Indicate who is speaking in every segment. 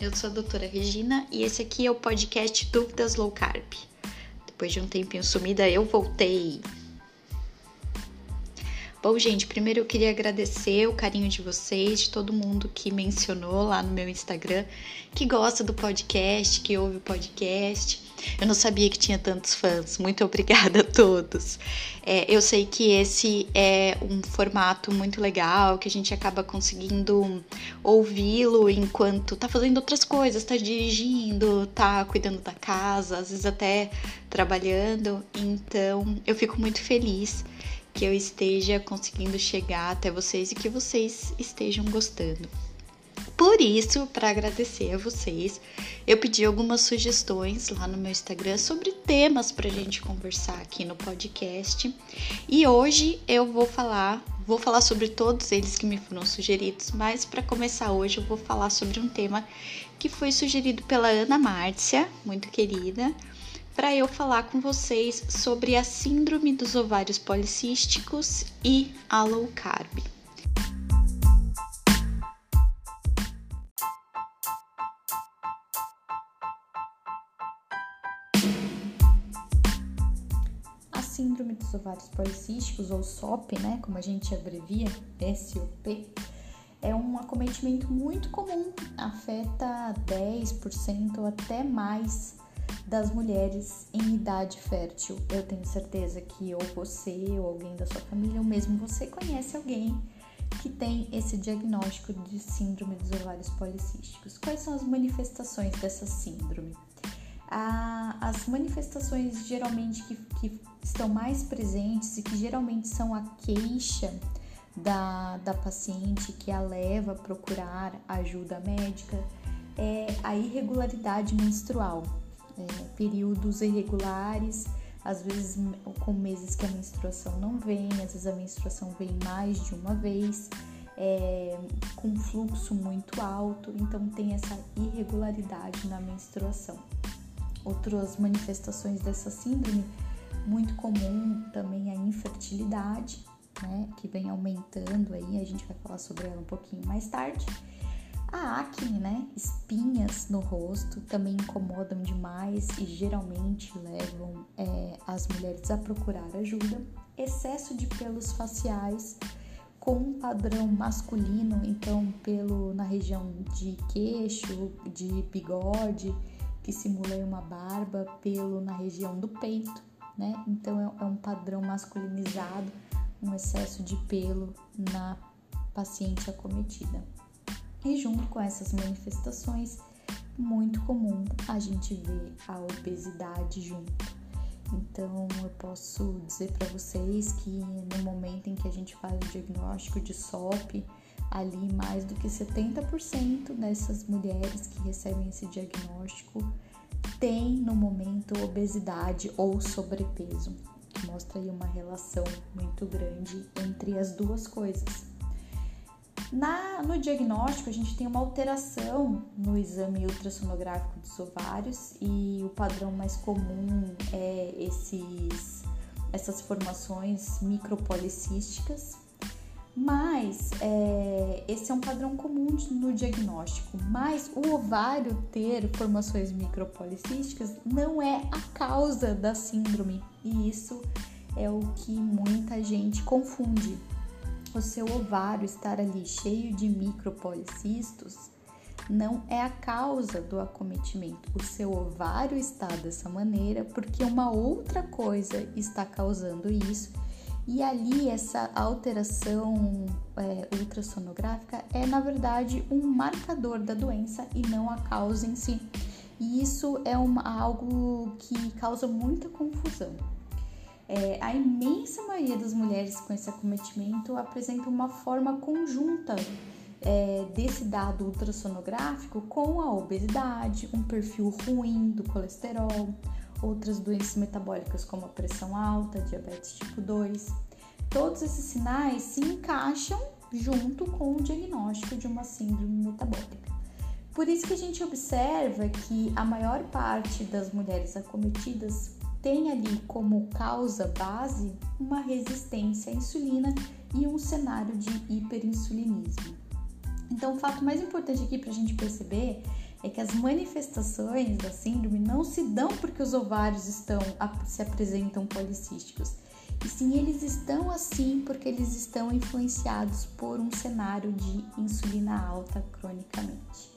Speaker 1: eu sou a doutora Regina e esse aqui é o podcast Dúvidas Low Carb. Depois de um tempinho sumida, eu voltei. Bom, gente, primeiro eu queria agradecer o carinho de vocês, de todo mundo que mencionou lá no meu Instagram, que gosta do podcast, que ouve o podcast. Eu não sabia que tinha tantos fãs. Muito obrigada a todos. É, eu sei que esse é um formato muito legal, que a gente acaba conseguindo ouvi-lo enquanto tá fazendo outras coisas, tá dirigindo, tá cuidando da casa, às vezes até trabalhando. Então, eu fico muito feliz que eu esteja conseguindo chegar até vocês e que vocês estejam gostando. Por isso, para agradecer a vocês, eu pedi algumas sugestões lá no meu Instagram sobre temas para a gente conversar aqui no podcast. E hoje eu vou falar, vou falar sobre todos eles que me foram sugeridos, mas para começar hoje eu vou falar sobre um tema que foi sugerido pela Ana Márcia, muito querida, para eu falar com vocês sobre a síndrome dos ovários policísticos e a low carb. Ovários policísticos, ou SOP, né, como a gente abrevia, SOP, é um acometimento muito comum, afeta 10% ou até mais das mulheres em idade fértil. Eu tenho certeza que ou você ou alguém da sua família, ou mesmo você conhece alguém que tem esse diagnóstico de síndrome dos ovários policísticos. Quais são as manifestações dessa síndrome? Ah, as manifestações geralmente que, que estão mais presentes e que geralmente são a queixa da, da paciente que a leva a procurar ajuda médica é a irregularidade menstrual é, períodos irregulares, às vezes com meses que a menstruação não vem, às vezes a menstruação vem mais de uma vez, é, com fluxo muito alto, então tem essa irregularidade na menstruação. Outras manifestações dessa síndrome, muito comum também a infertilidade, né, que vem aumentando aí, a gente vai falar sobre ela um pouquinho mais tarde a acne, né? Espinhas no rosto também incomodam demais e geralmente levam é, as mulheres a procurar ajuda. Excesso de pelos faciais com um padrão masculino, então pelo na região de queixo, de bigode, que simula uma barba, pelo na região do peito, né? Então é, é um padrão masculinizado, um excesso de pelo na paciente acometida. E junto com essas manifestações, muito comum a gente ver a obesidade junto. Então, eu posso dizer para vocês que no momento em que a gente faz o diagnóstico de SOP, ali mais do que 70% dessas mulheres que recebem esse diagnóstico tem no momento obesidade ou sobrepeso, que mostra aí uma relação muito grande entre as duas coisas. Na, no diagnóstico, a gente tem uma alteração no exame ultrassonográfico dos ovários e o padrão mais comum é esses, essas formações micropolicísticas, mas é, esse é um padrão comum no diagnóstico. Mas o ovário ter formações micropolicísticas não é a causa da síndrome, e isso é o que muita gente confunde o seu ovário estar ali cheio de micropolicistos não é a causa do acometimento. O seu ovário está dessa maneira porque uma outra coisa está causando isso. E ali essa alteração é, ultrassonográfica é na verdade um marcador da doença e não a causa em si. E isso é uma, algo que causa muita confusão. É, a imensa maioria das mulheres com esse acometimento apresenta uma forma conjunta é, desse dado ultrassonográfico com a obesidade, um perfil ruim do colesterol, outras doenças metabólicas como a pressão alta, diabetes tipo 2. Todos esses sinais se encaixam junto com o diagnóstico de uma síndrome metabólica. Por isso que a gente observa que a maior parte das mulheres acometidas tem ali como causa base uma resistência à insulina e um cenário de hiperinsulinismo. Então, o fato mais importante aqui para a gente perceber é que as manifestações da síndrome não se dão porque os ovários estão se apresentam policísticos, e sim eles estão assim porque eles estão influenciados por um cenário de insulina alta cronicamente.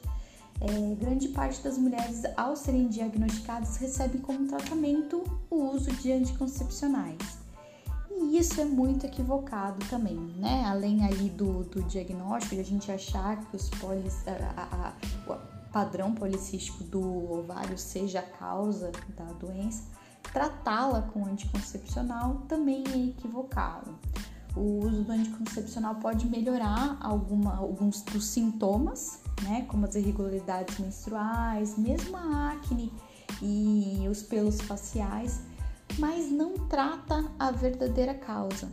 Speaker 1: É, grande parte das mulheres, ao serem diagnosticadas, recebem como tratamento o uso de anticoncepcionais. E isso é muito equivocado também, né? Além ali do, do diagnóstico, de a gente achar que os polis, a, a, a, padrão policístico do ovário seja a causa da doença, tratá-la com anticoncepcional também é equivocado. O uso do anticoncepcional pode melhorar alguma, alguns dos sintomas, né, como as irregularidades menstruais, mesmo a acne e os pelos faciais, mas não trata a verdadeira causa.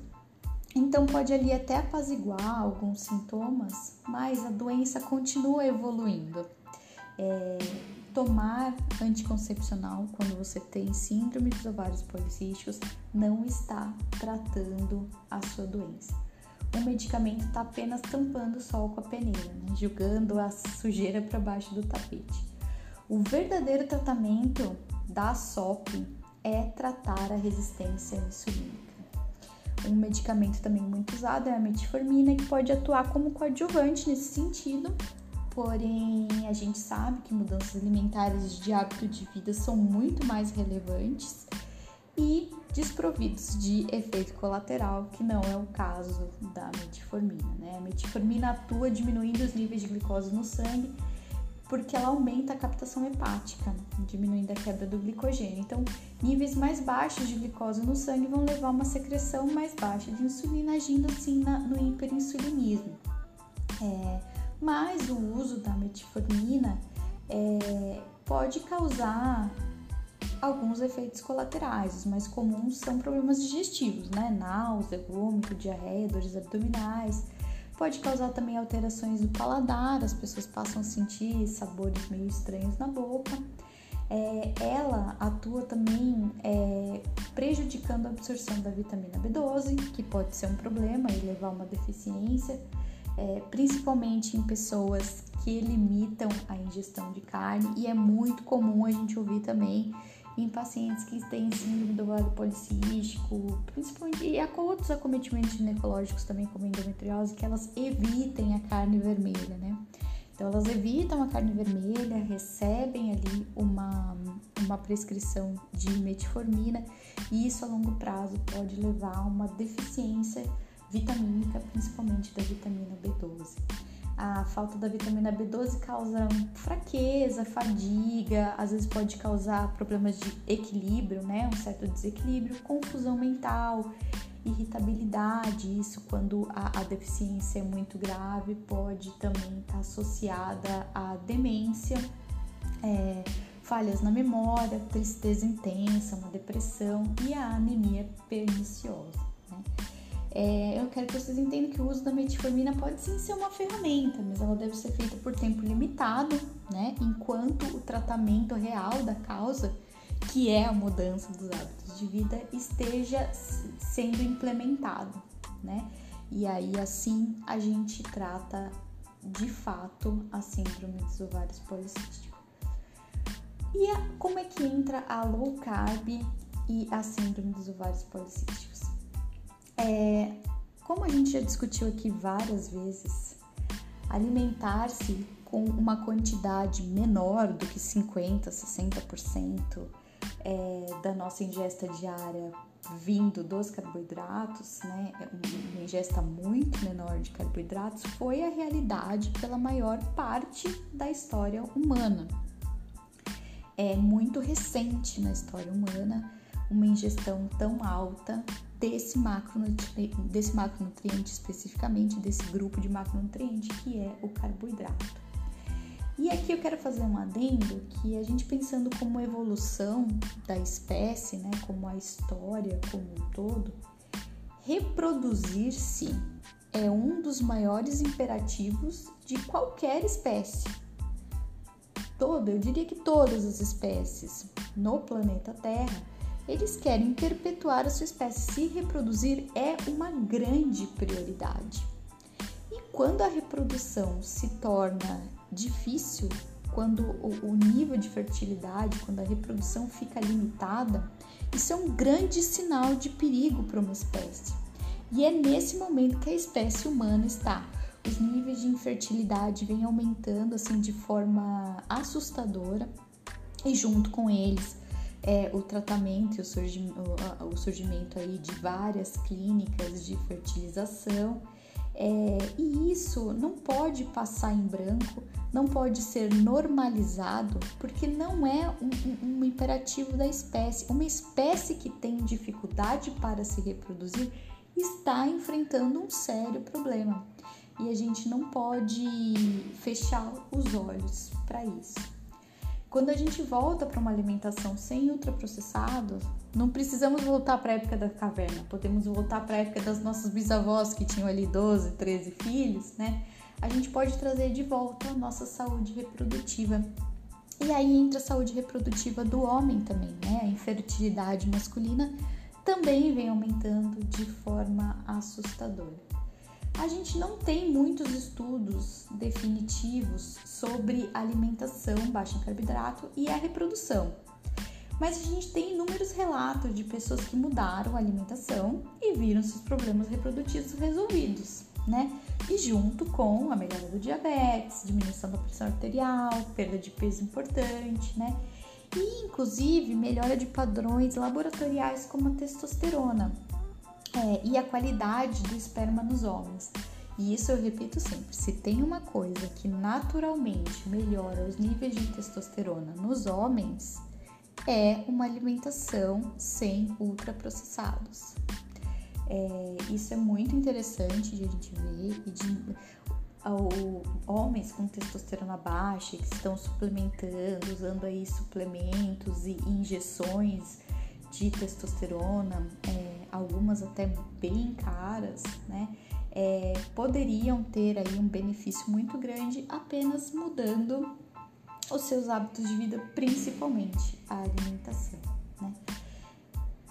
Speaker 1: Então pode ali até apaziguar alguns sintomas, mas a doença continua evoluindo. É, tomar anticoncepcional quando você tem síndrome dos ovários policísticos não está tratando a sua doença. O medicamento está apenas tampando o sol com a peneira, né? julgando a sujeira para baixo do tapete. O verdadeiro tratamento da SOP é tratar a resistência insulínica. Um medicamento também muito usado é a metformina, que pode atuar como coadjuvante nesse sentido, porém a gente sabe que mudanças alimentares de hábito de vida são muito mais relevantes e desprovidos de efeito colateral, que não é o caso da metformina. Né? A metformina atua diminuindo os níveis de glicose no sangue porque ela aumenta a captação hepática, diminuindo a quebra do glicogênio. Então, níveis mais baixos de glicose no sangue vão levar a uma secreção mais baixa de insulina, agindo assim na, no hiperinsulinismo. É, mas o uso da metformina é, pode causar alguns efeitos colaterais. Os mais comuns são problemas digestivos, né? Náusea, vômito, diarreia, dores abdominais. Pode causar também alterações do paladar, as pessoas passam a sentir sabores meio estranhos na boca. É, ela atua também é, prejudicando a absorção da vitamina B12, que pode ser um problema e levar a uma deficiência é, principalmente em pessoas que limitam a ingestão de carne, e é muito comum a gente ouvir também em pacientes que têm síndrome do ovário policístico, principalmente e com outros acometimentos ginecológicos também, como endometriose, que elas evitem a carne vermelha, né? Então elas evitam a carne vermelha, recebem ali uma, uma prescrição de metformina e isso a longo prazo pode levar a uma deficiência vitamínica, principalmente da vitamina B12. A falta da vitamina B12 causa fraqueza, fadiga, às vezes pode causar problemas de equilíbrio, né? Um certo desequilíbrio, confusão mental, irritabilidade. Isso, quando a, a deficiência é muito grave, pode também estar associada à demência, é, falhas na memória, tristeza intensa, uma depressão e a anemia perniciosa. É, eu quero que vocês entendam que o uso da metformina pode sim ser uma ferramenta, mas ela deve ser feita por tempo limitado, né? Enquanto o tratamento real da causa, que é a mudança dos hábitos de vida, esteja sendo implementado, né? E aí assim a gente trata de fato a síndrome dos ovários policísticos. E a, como é que entra a low carb e a síndrome dos ovários policísticos? É, como a gente já discutiu aqui várias vezes, alimentar-se com uma quantidade menor do que 50%, 60% é, da nossa ingesta diária vindo dos carboidratos, né, uma ingesta muito menor de carboidratos, foi a realidade pela maior parte da história humana. É muito recente na história humana uma ingestão tão alta desse macronutriente, desse macronutriente especificamente, desse grupo de macronutriente que é o carboidrato. E aqui eu quero fazer um adendo que a gente pensando como evolução da espécie, né, como a história como um todo, reproduzir-se é um dos maiores imperativos de qualquer espécie. Toda, eu diria que todas as espécies no planeta Terra eles querem perpetuar a sua espécie. Se reproduzir é uma grande prioridade. E quando a reprodução se torna difícil, quando o, nível de fertilidade, quando a reprodução fica limitada, isso é um grande sinal de perigo para uma espécie. E é nesse momento que a espécie humana está. Os níveis de infertilidade vêm aumentando assim de forma assustadora e junto com eles é, o tratamento e o surgimento, aí de várias clínicas de fertilização. É, e isso não pode passar em branco, não pode ser normalizado, porque não é um, um, um imperativo da espécie. Uma espécie que tem dificuldade para se reproduzir está enfrentando um sério problema e a gente não pode fechar os olhos para isso. Quando a gente volta para uma alimentação sem ultraprocessados, não precisamos voltar para a época da caverna, podemos voltar para a época das nossas bisavós que tinham ali 12, 13 filhos, né? A gente pode trazer de volta a nossa saúde reprodutiva. E aí entra a saúde reprodutiva do homem também, né? A infertilidade masculina também vem aumentando de forma assustadora. A gente não tem muitos estudos definitivos sobre alimentação baixa em carboidrato e a reprodução. Mas a gente tem inúmeros relatos de pessoas que mudaram a alimentação e viram seus problemas reprodutivos resolvidos, né? E junto com a melhora do diabetes, diminuição da pressão arterial, perda de peso importante, né? E inclusive melhora de padrões laboratoriais como a testosterona, é, e a qualidade do esperma nos homens. E isso eu repito sempre: se tem uma coisa que naturalmente melhora os níveis de testosterona nos homens, é uma alimentação sem ultraprocessados. É, isso é muito interessante de a gente ver e de homens com testosterona baixa que estão suplementando, usando aí suplementos e injeções de testosterona, é, algumas até bem caras, né? É, poderiam ter aí um benefício muito grande apenas mudando os seus hábitos de vida, principalmente a alimentação, né?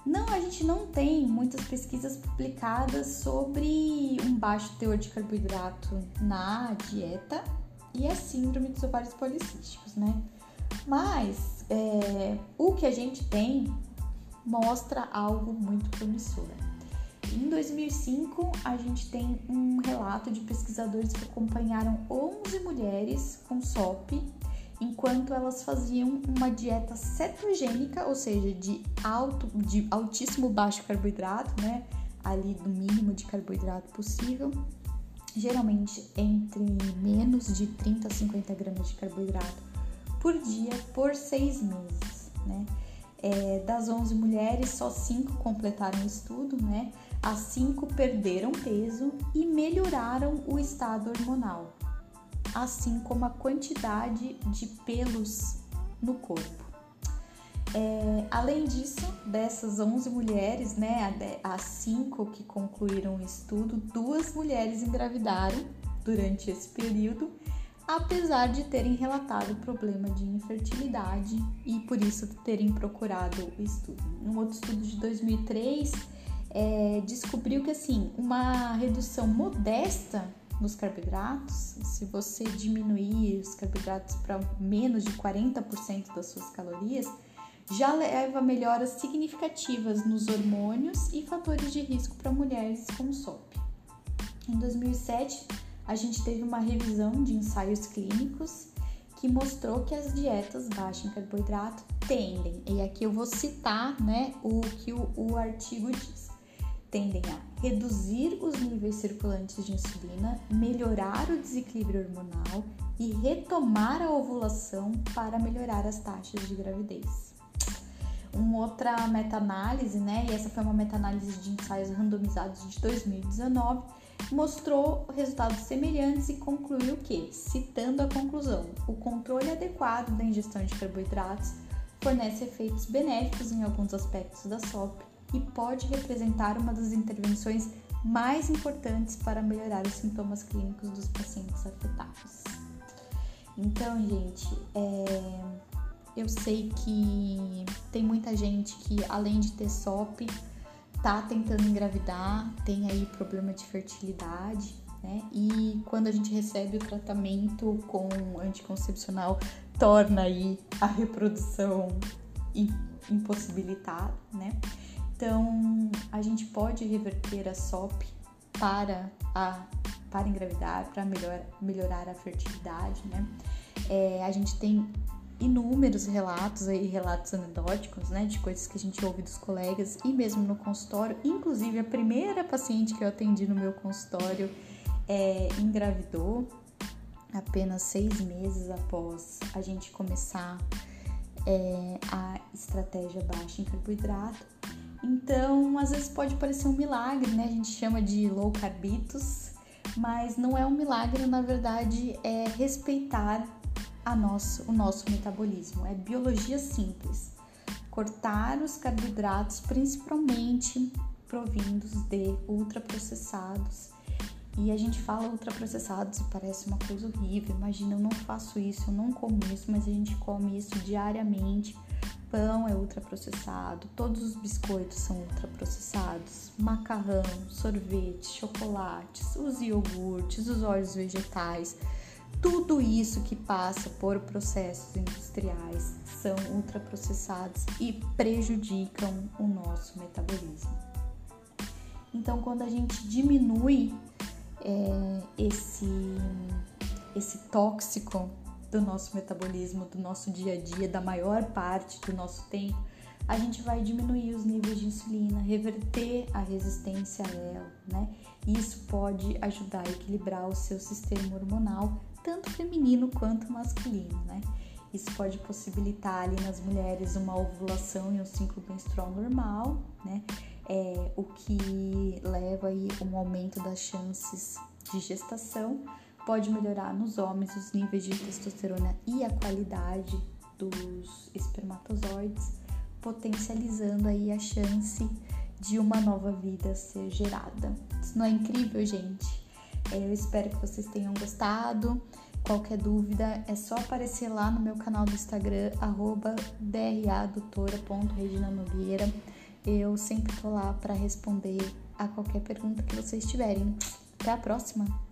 Speaker 1: Não, a gente não tem muitas pesquisas publicadas sobre um baixo teor de carboidrato na dieta e a síndrome dos ovários policísticos, né? Mas é, o que a gente tem mostra algo muito promissor. Em 2005, a gente tem um relato de pesquisadores que acompanharam 11 mulheres com SOP enquanto elas faziam uma dieta cetogênica, ou seja, de alto, de altíssimo baixo carboidrato, né? Ali do mínimo de carboidrato possível, geralmente entre menos de 30 a 50 gramas de carboidrato por dia por seis meses, né? É, das 11 mulheres, só 5 completaram o estudo, né? As 5 perderam peso e melhoraram o estado hormonal, assim como a quantidade de pelos no corpo. É, além disso, dessas 11 mulheres, né, as 5 que concluíram o estudo, duas mulheres engravidaram durante esse período apesar de terem relatado problema de infertilidade e por isso terem procurado o estudo. Um outro estudo de 2003 é, descobriu que assim uma redução modesta nos carboidratos, se você diminuir os carboidratos para menos de 40% das suas calorias, já leva a melhoras significativas nos hormônios e fatores de risco para mulheres com SOP. Em 2007, a gente teve uma revisão de ensaios clínicos que mostrou que as dietas baixas em carboidrato tendem, e aqui eu vou citar né, o que o, o artigo diz, tendem a reduzir os níveis circulantes de insulina, melhorar o desequilíbrio hormonal e retomar a ovulação para melhorar as taxas de gravidez. Uma outra meta-análise, né, e essa foi uma meta-análise de ensaios randomizados de 2019, mostrou resultados semelhantes e concluiu que, citando a conclusão, o controle adequado da ingestão de carboidratos fornece efeitos benéficos em alguns aspectos da SOP e pode representar uma das intervenções mais importantes para melhorar os sintomas clínicos dos pacientes afetados. Então, gente, é... eu sei que tem muita gente que, além de ter SOP, tá tentando engravidar, tem aí problema de fertilidade, né? E quando a gente recebe o tratamento com anticoncepcional torna aí a reprodução impossibilitada, né? Então, a gente pode reverter a SOP para, a, para engravidar, para melhor, melhorar a fertilidade, né? É, a gente tem inúmeros relatos aí, relatos anedóticos, né, de coisas que a gente ouve dos colegas e mesmo no consultório. Inclusive, a primeira paciente que eu atendi no meu consultório é, engravidou apenas seis meses após a gente começar é, a estratégia baixa em carboidrato. Então, às vezes pode parecer um milagre, né? A gente chama de low carbitos, mas não é um milagre, na verdade, é respeitar a nosso, o nosso metabolismo. É biologia simples. Cortar os carboidratos, principalmente provindos de ultraprocessados. E a gente fala ultraprocessados e parece uma coisa horrível. Imagina, eu não faço isso, eu não como isso, mas a gente come isso diariamente. Pão é ultraprocessado, todos os biscoitos são ultraprocessados, macarrão, sorvete, chocolates, os iogurtes, os óleos vegetais tudo isso que passa por processos industriais são ultraprocessados e prejudicam o nosso metabolismo. Então, quando a gente diminui é, esse, esse tóxico do nosso metabolismo, do nosso dia a dia, da maior parte do nosso tempo, a gente vai diminuir os níveis de insulina, reverter a resistência a ela, né? Isso pode ajudar a equilibrar o seu sistema hormonal tanto feminino quanto masculino, né? Isso pode possibilitar ali nas mulheres uma ovulação e um ciclo menstrual normal, né? É, o que leva aí um aumento das chances de gestação. Pode melhorar nos homens os níveis de testosterona e a qualidade dos espermatozoides, potencializando aí a chance de uma nova vida ser gerada. Isso não é incrível, gente? Eu espero que vocês tenham gostado. Qualquer dúvida é só aparecer lá no meu canal do Instagram, dradutora.reginanogueira. Eu sempre tô lá para responder a qualquer pergunta que vocês tiverem. Até a próxima!